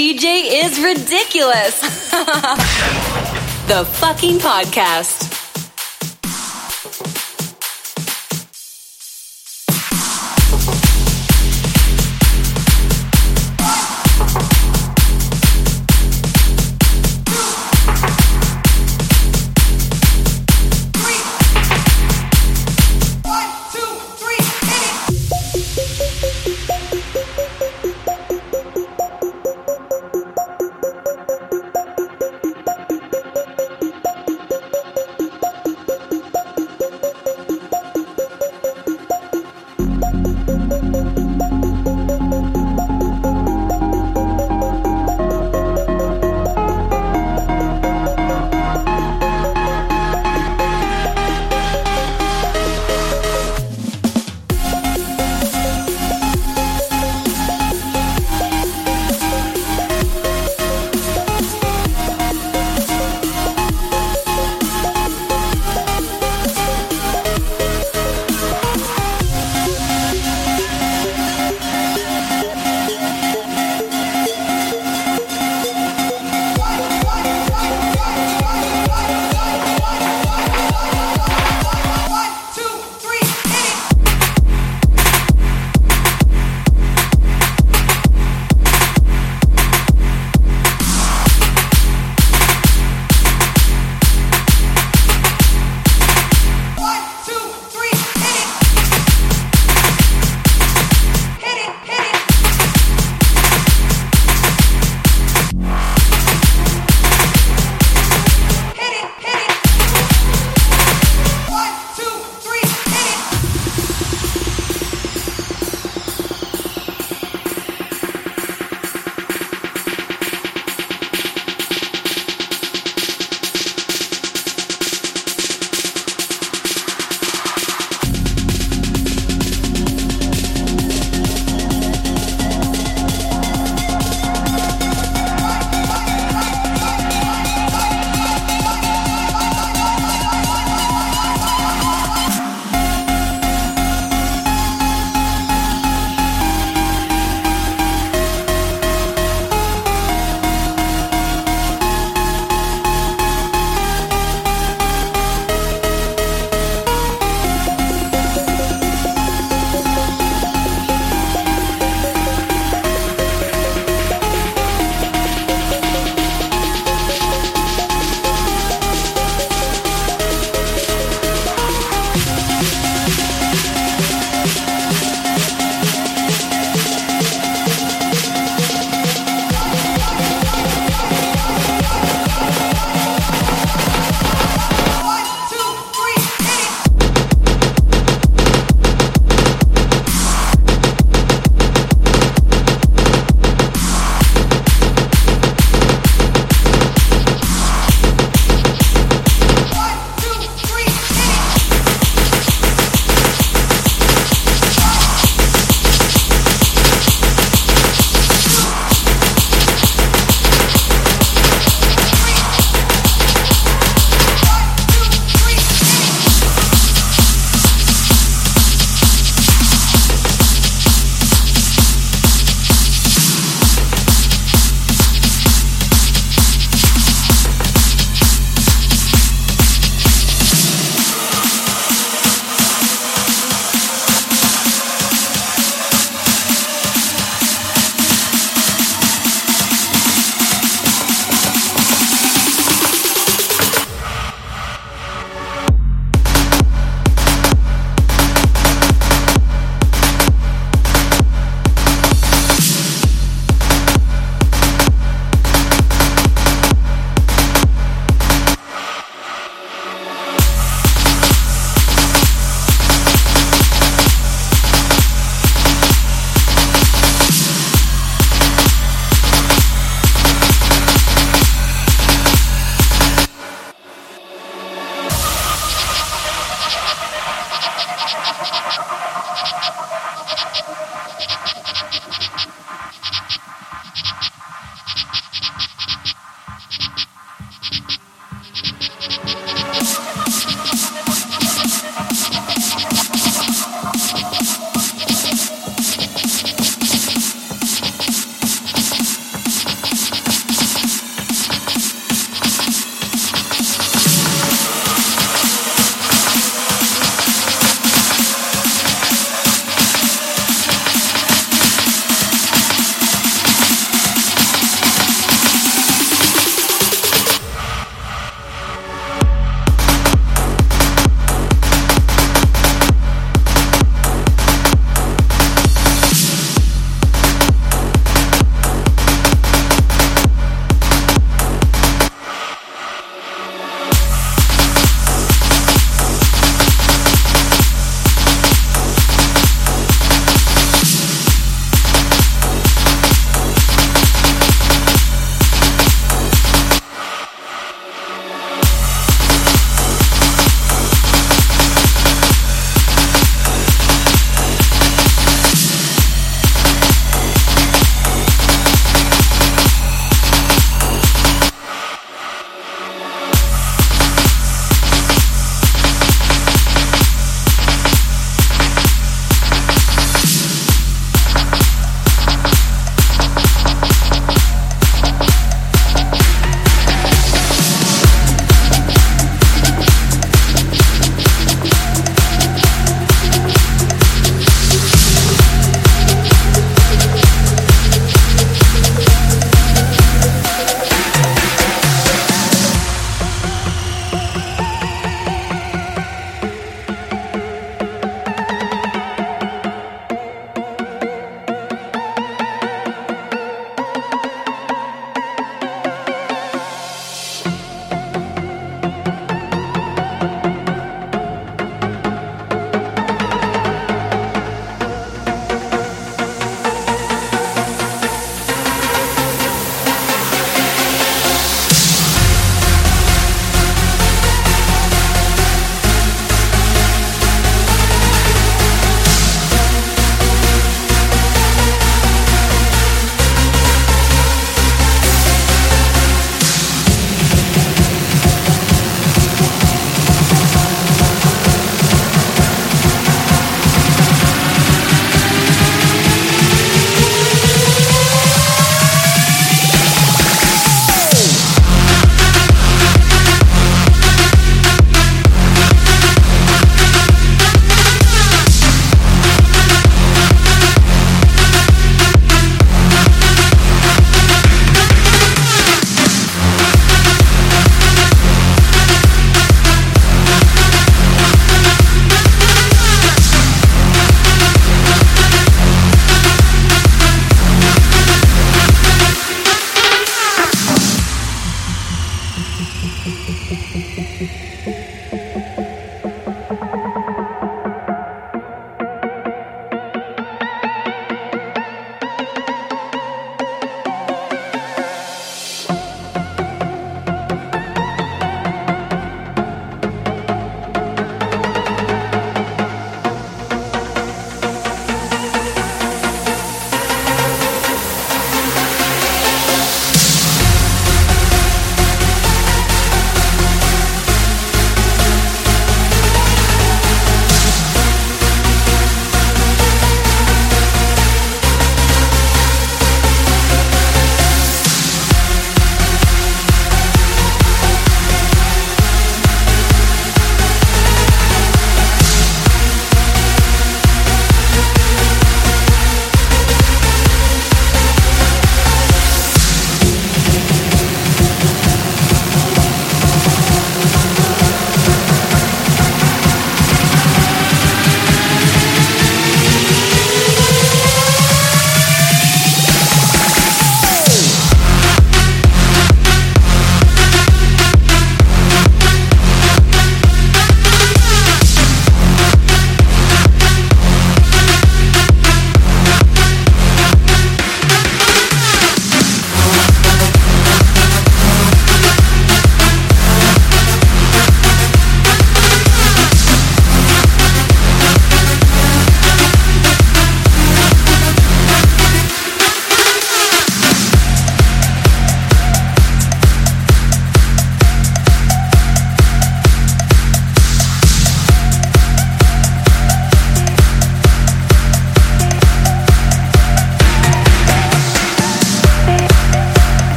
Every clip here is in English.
DJ is ridiculous. the fucking podcast.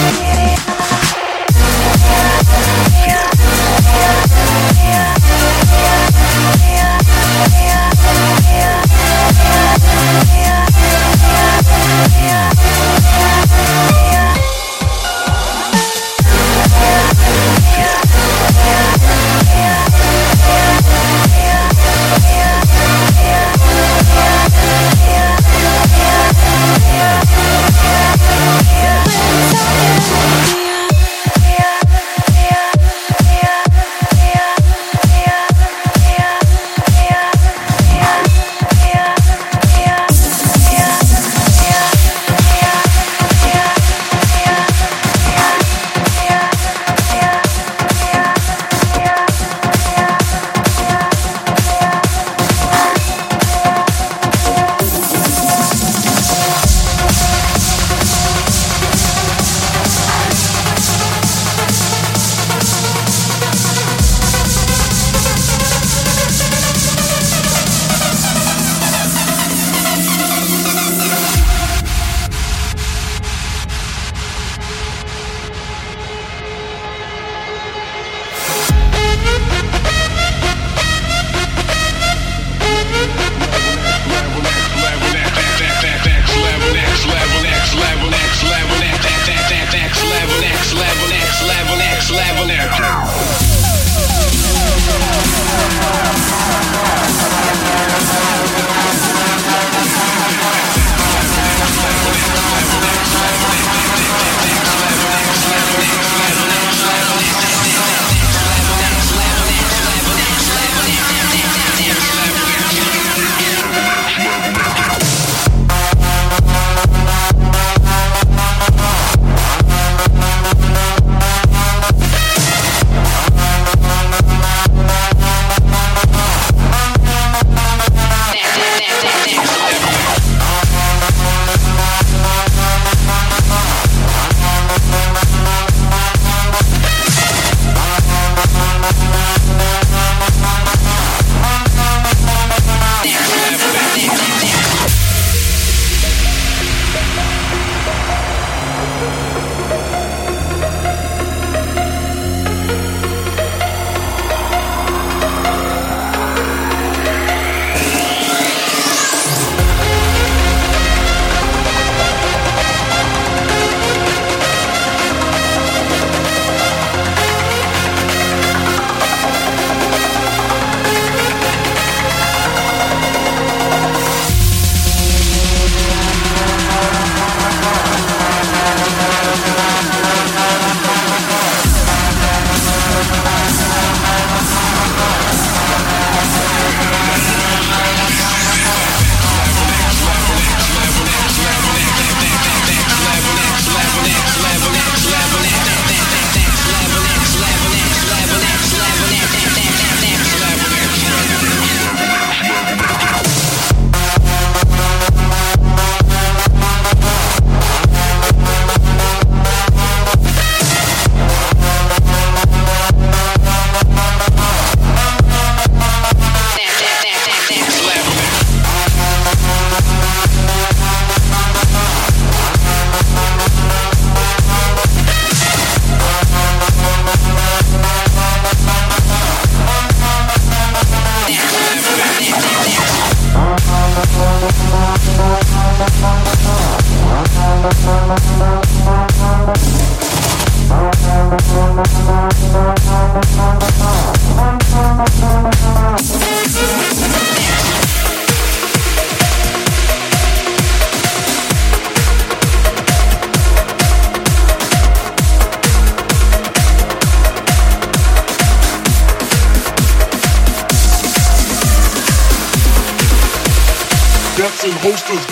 Yeah.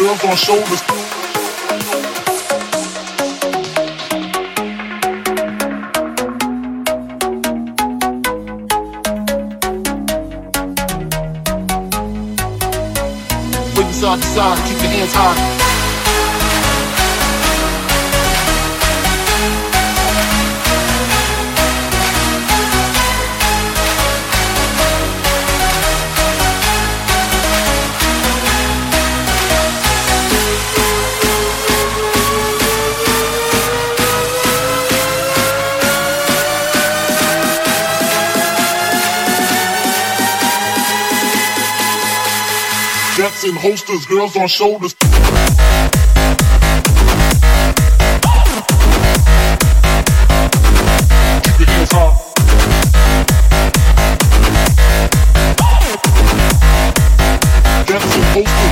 Girls on shoulders. Waving side to side, keep your hands high. and holsters, girls on shoulders.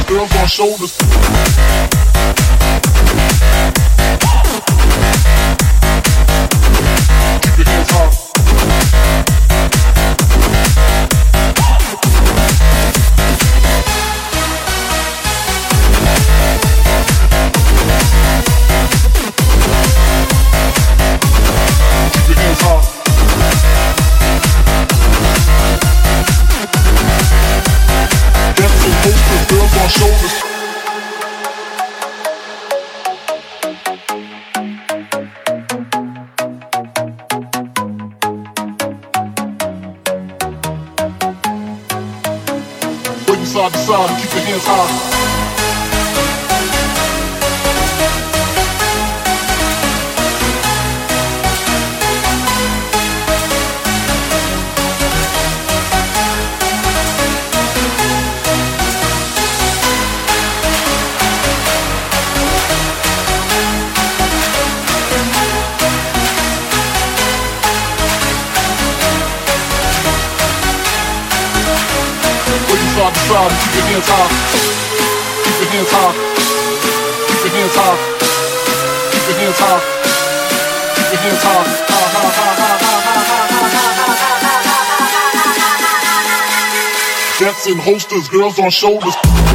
Girls on shoulders. 没有差 hands high. Keep your hands high. Keep your hands high. Keep your hands high. Keep your hands and holsters, girls on shoulders.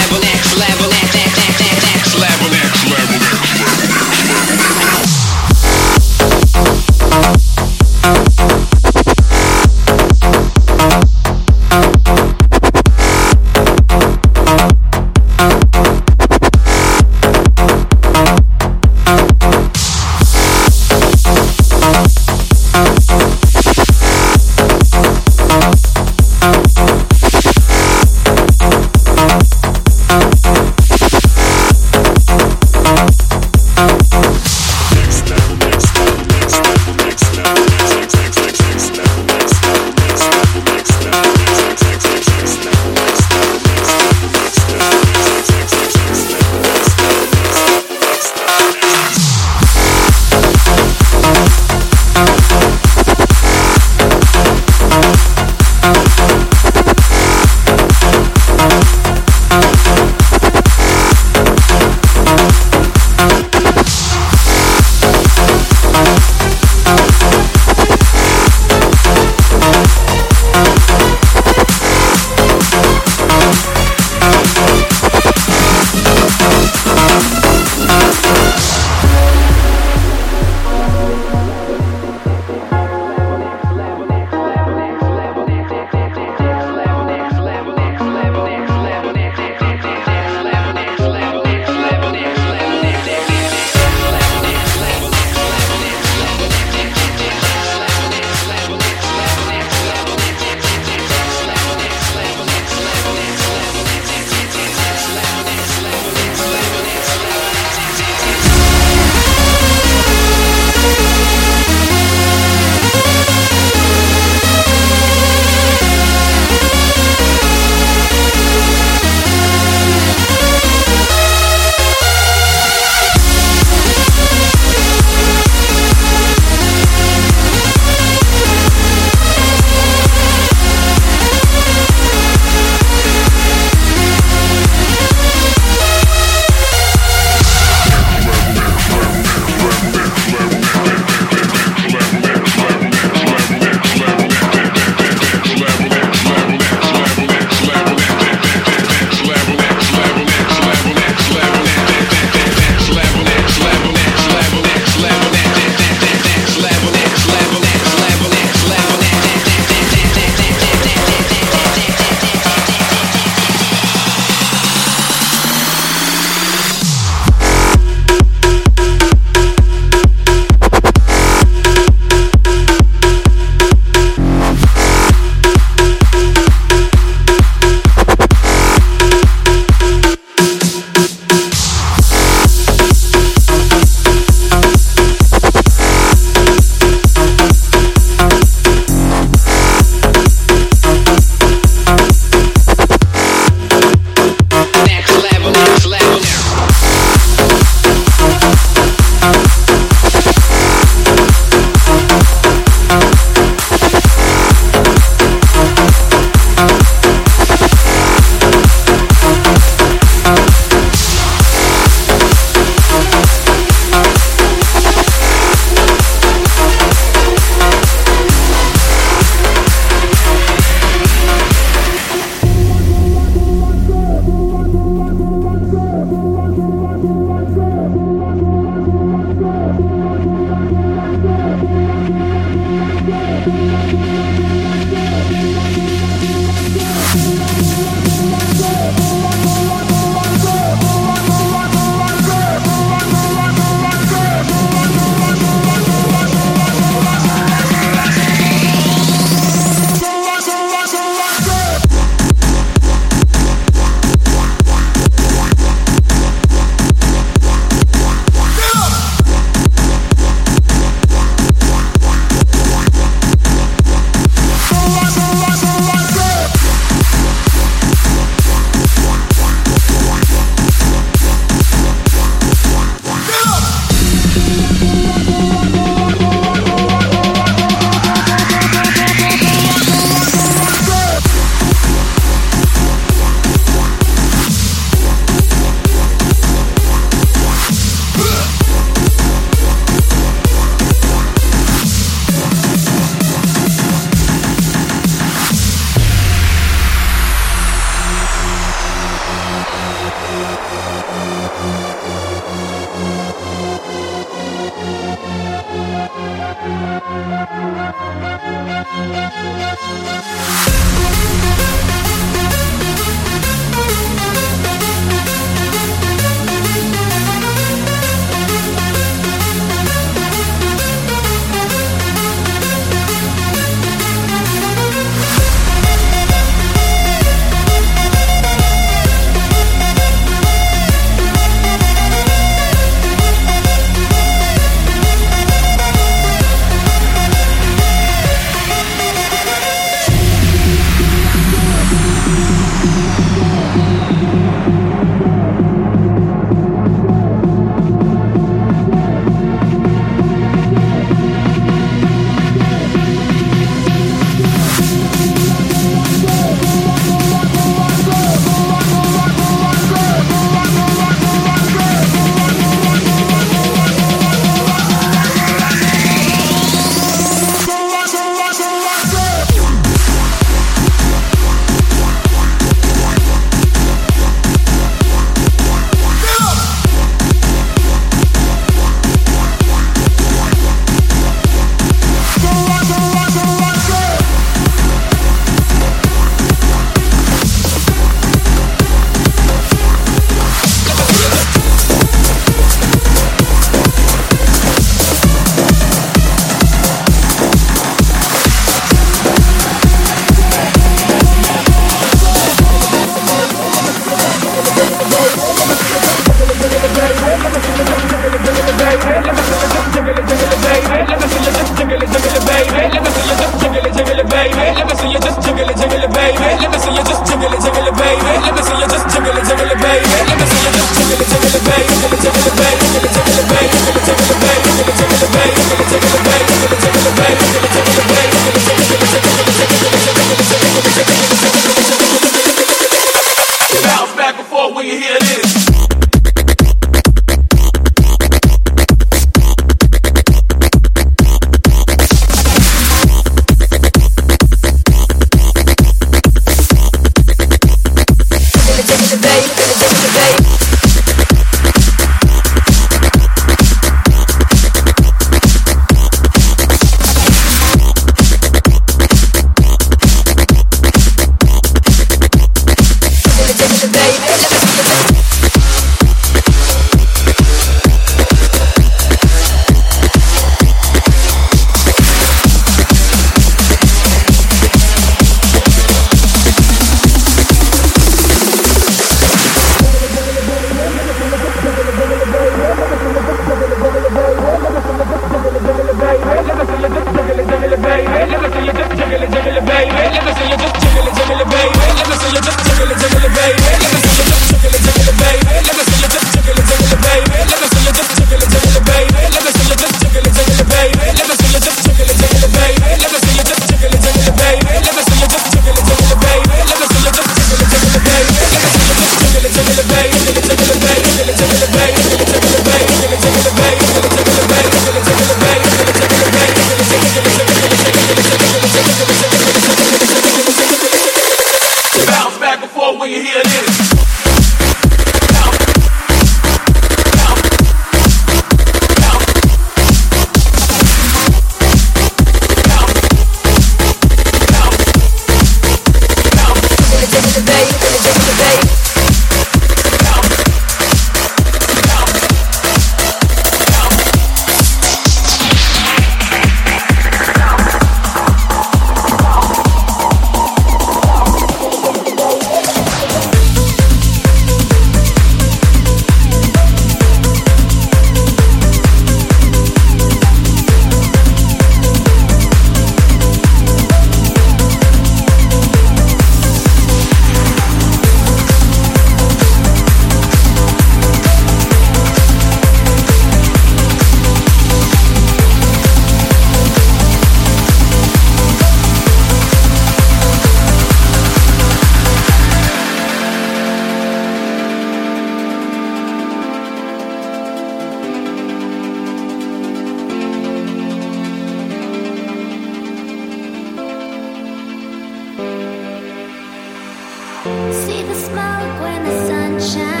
the sunshine.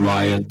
Riot.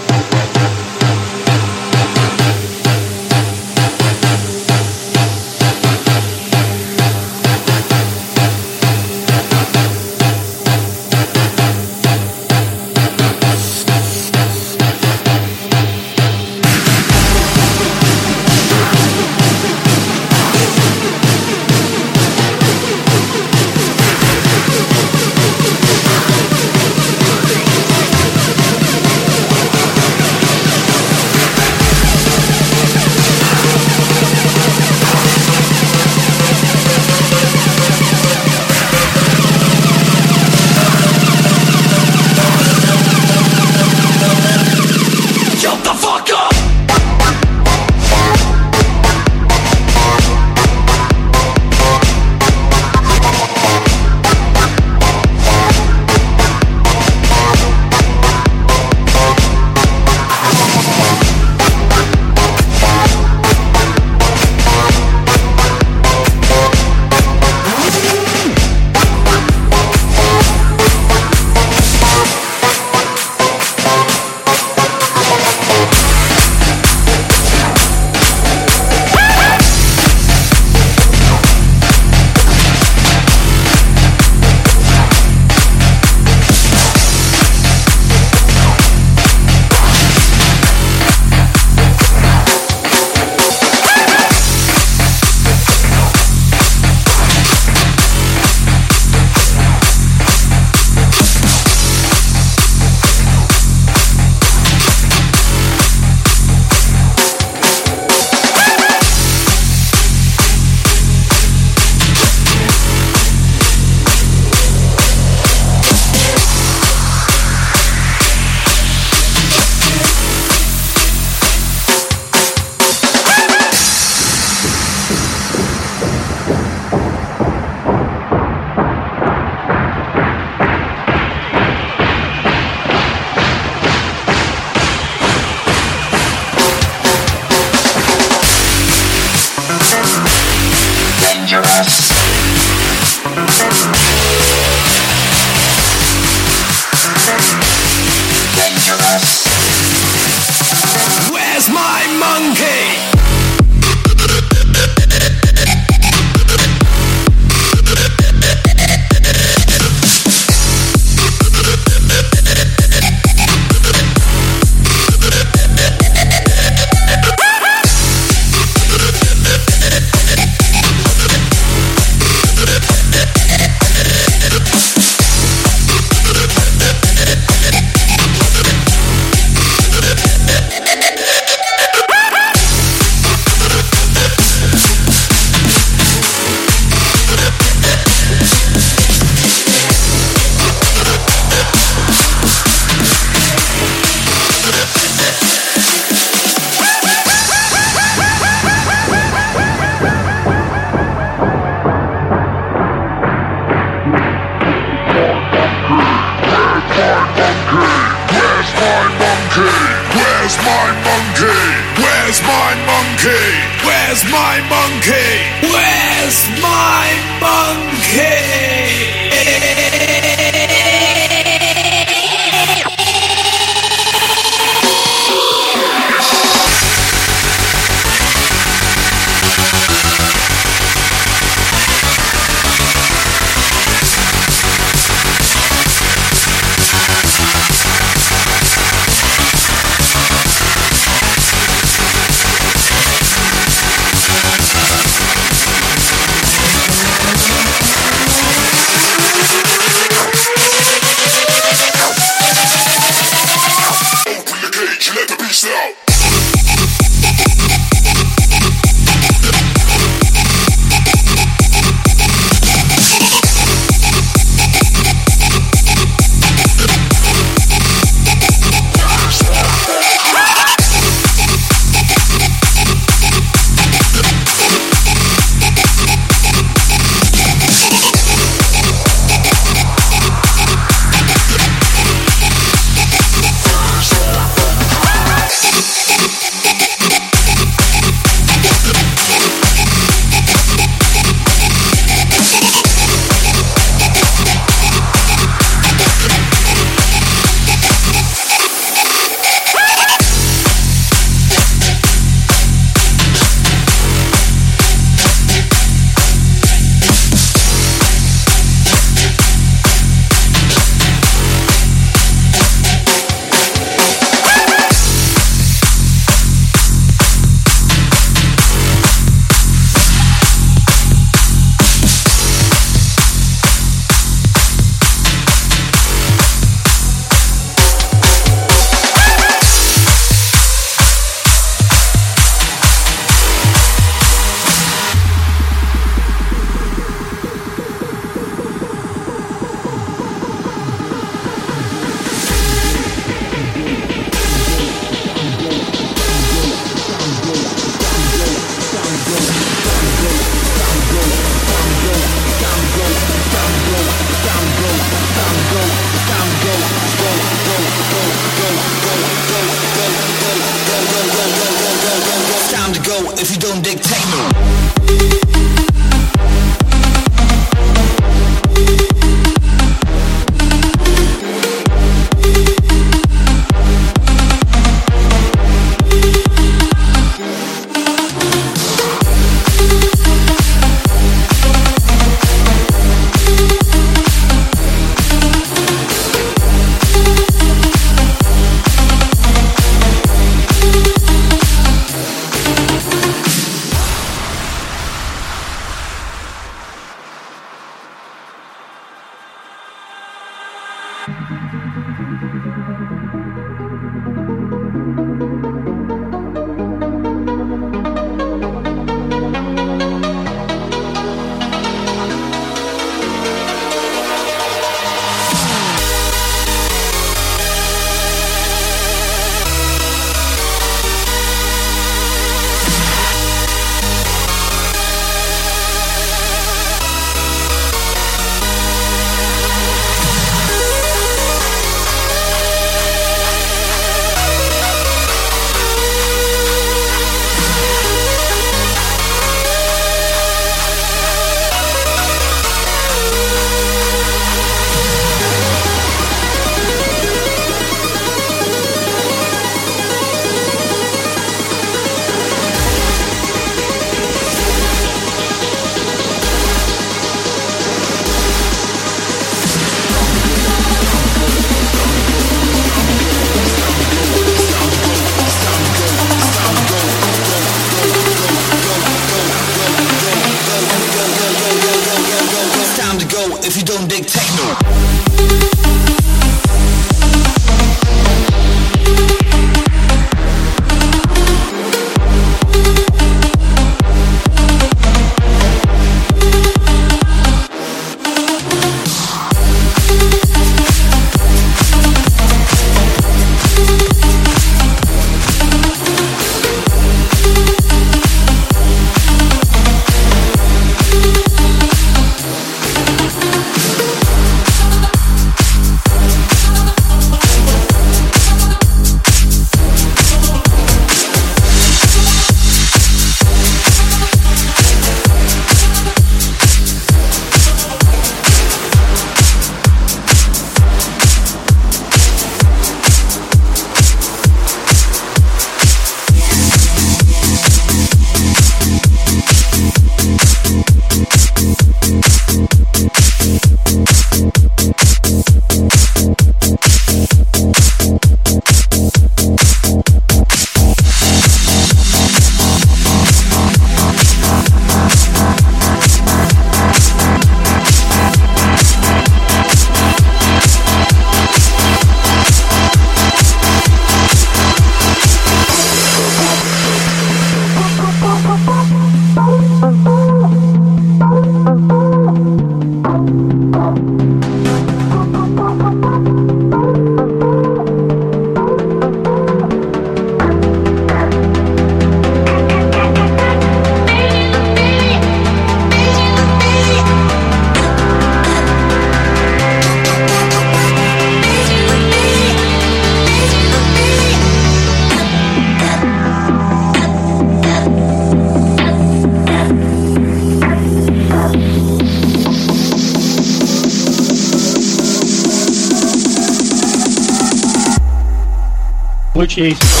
Blue cheese.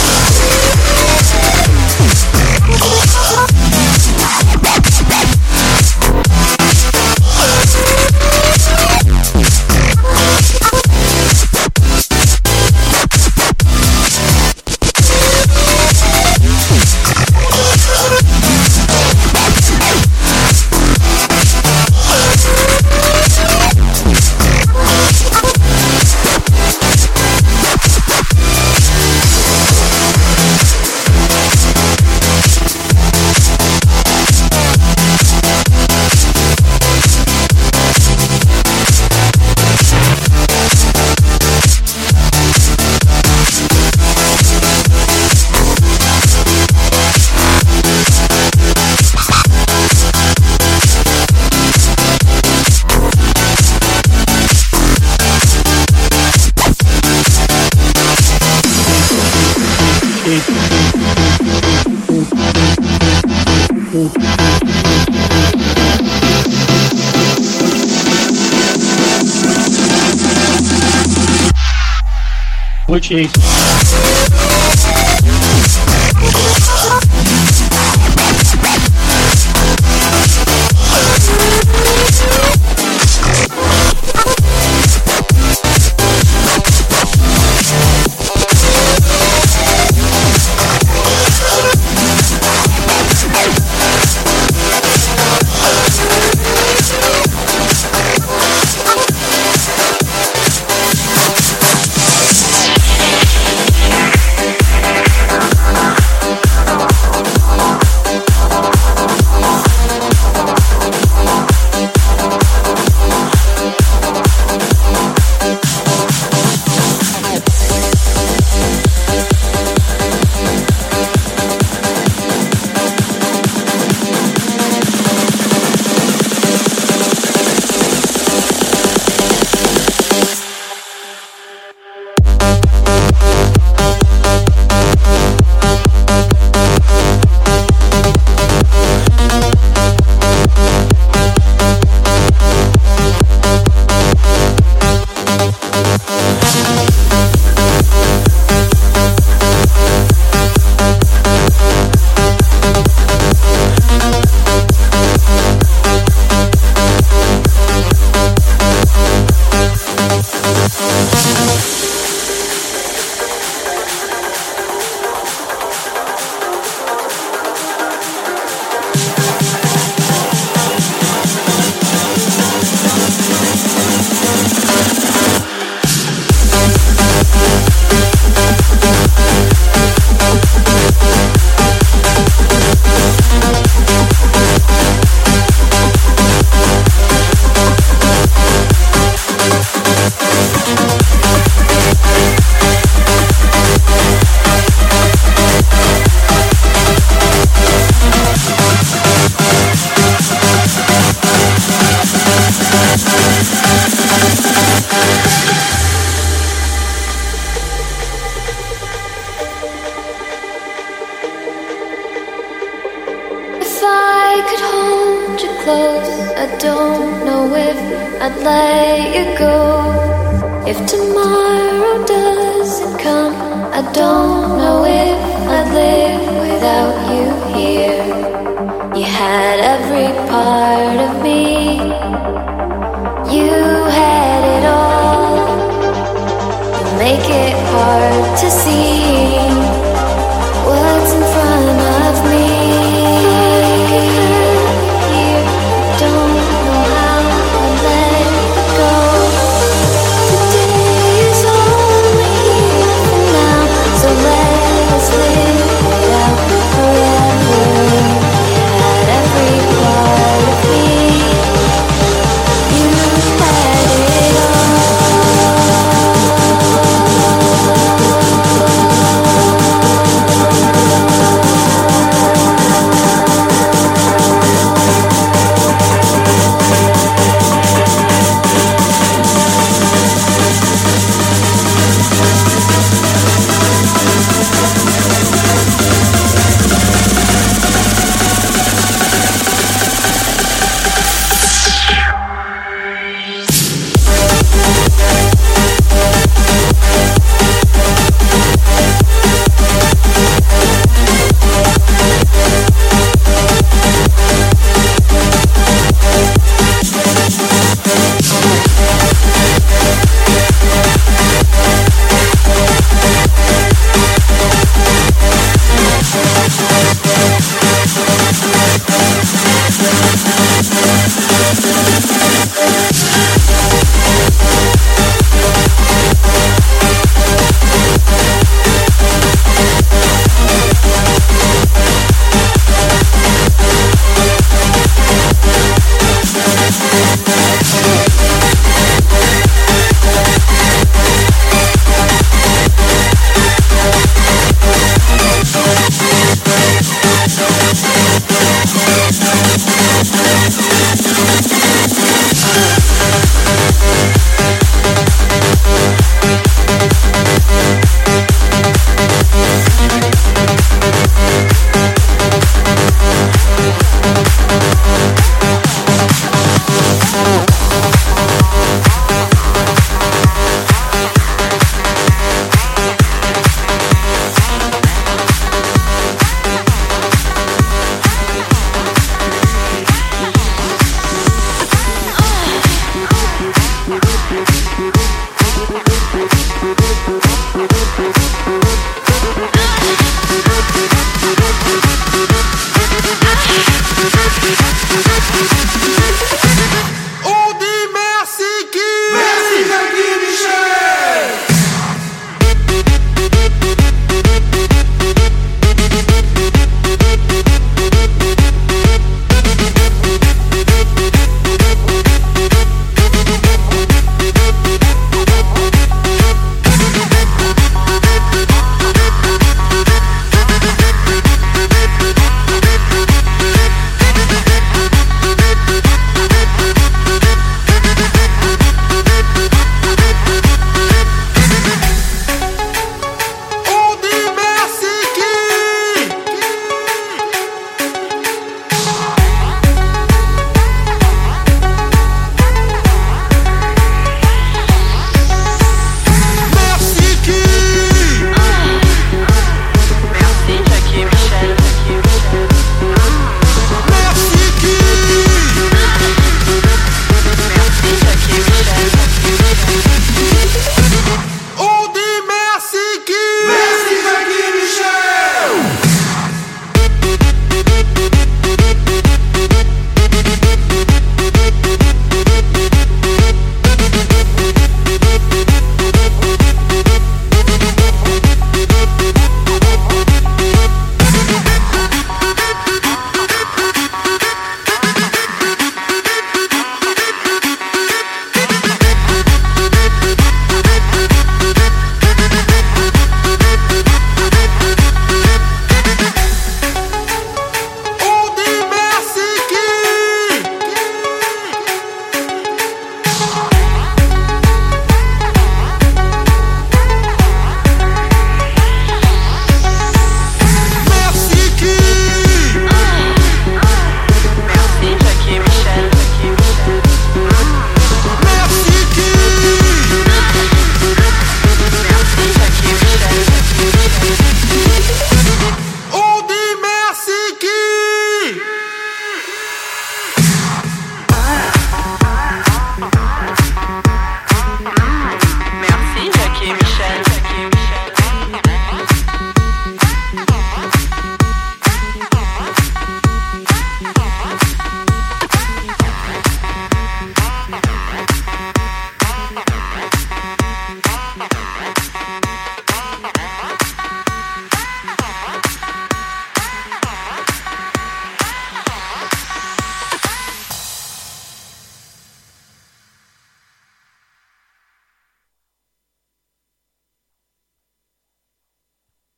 Blue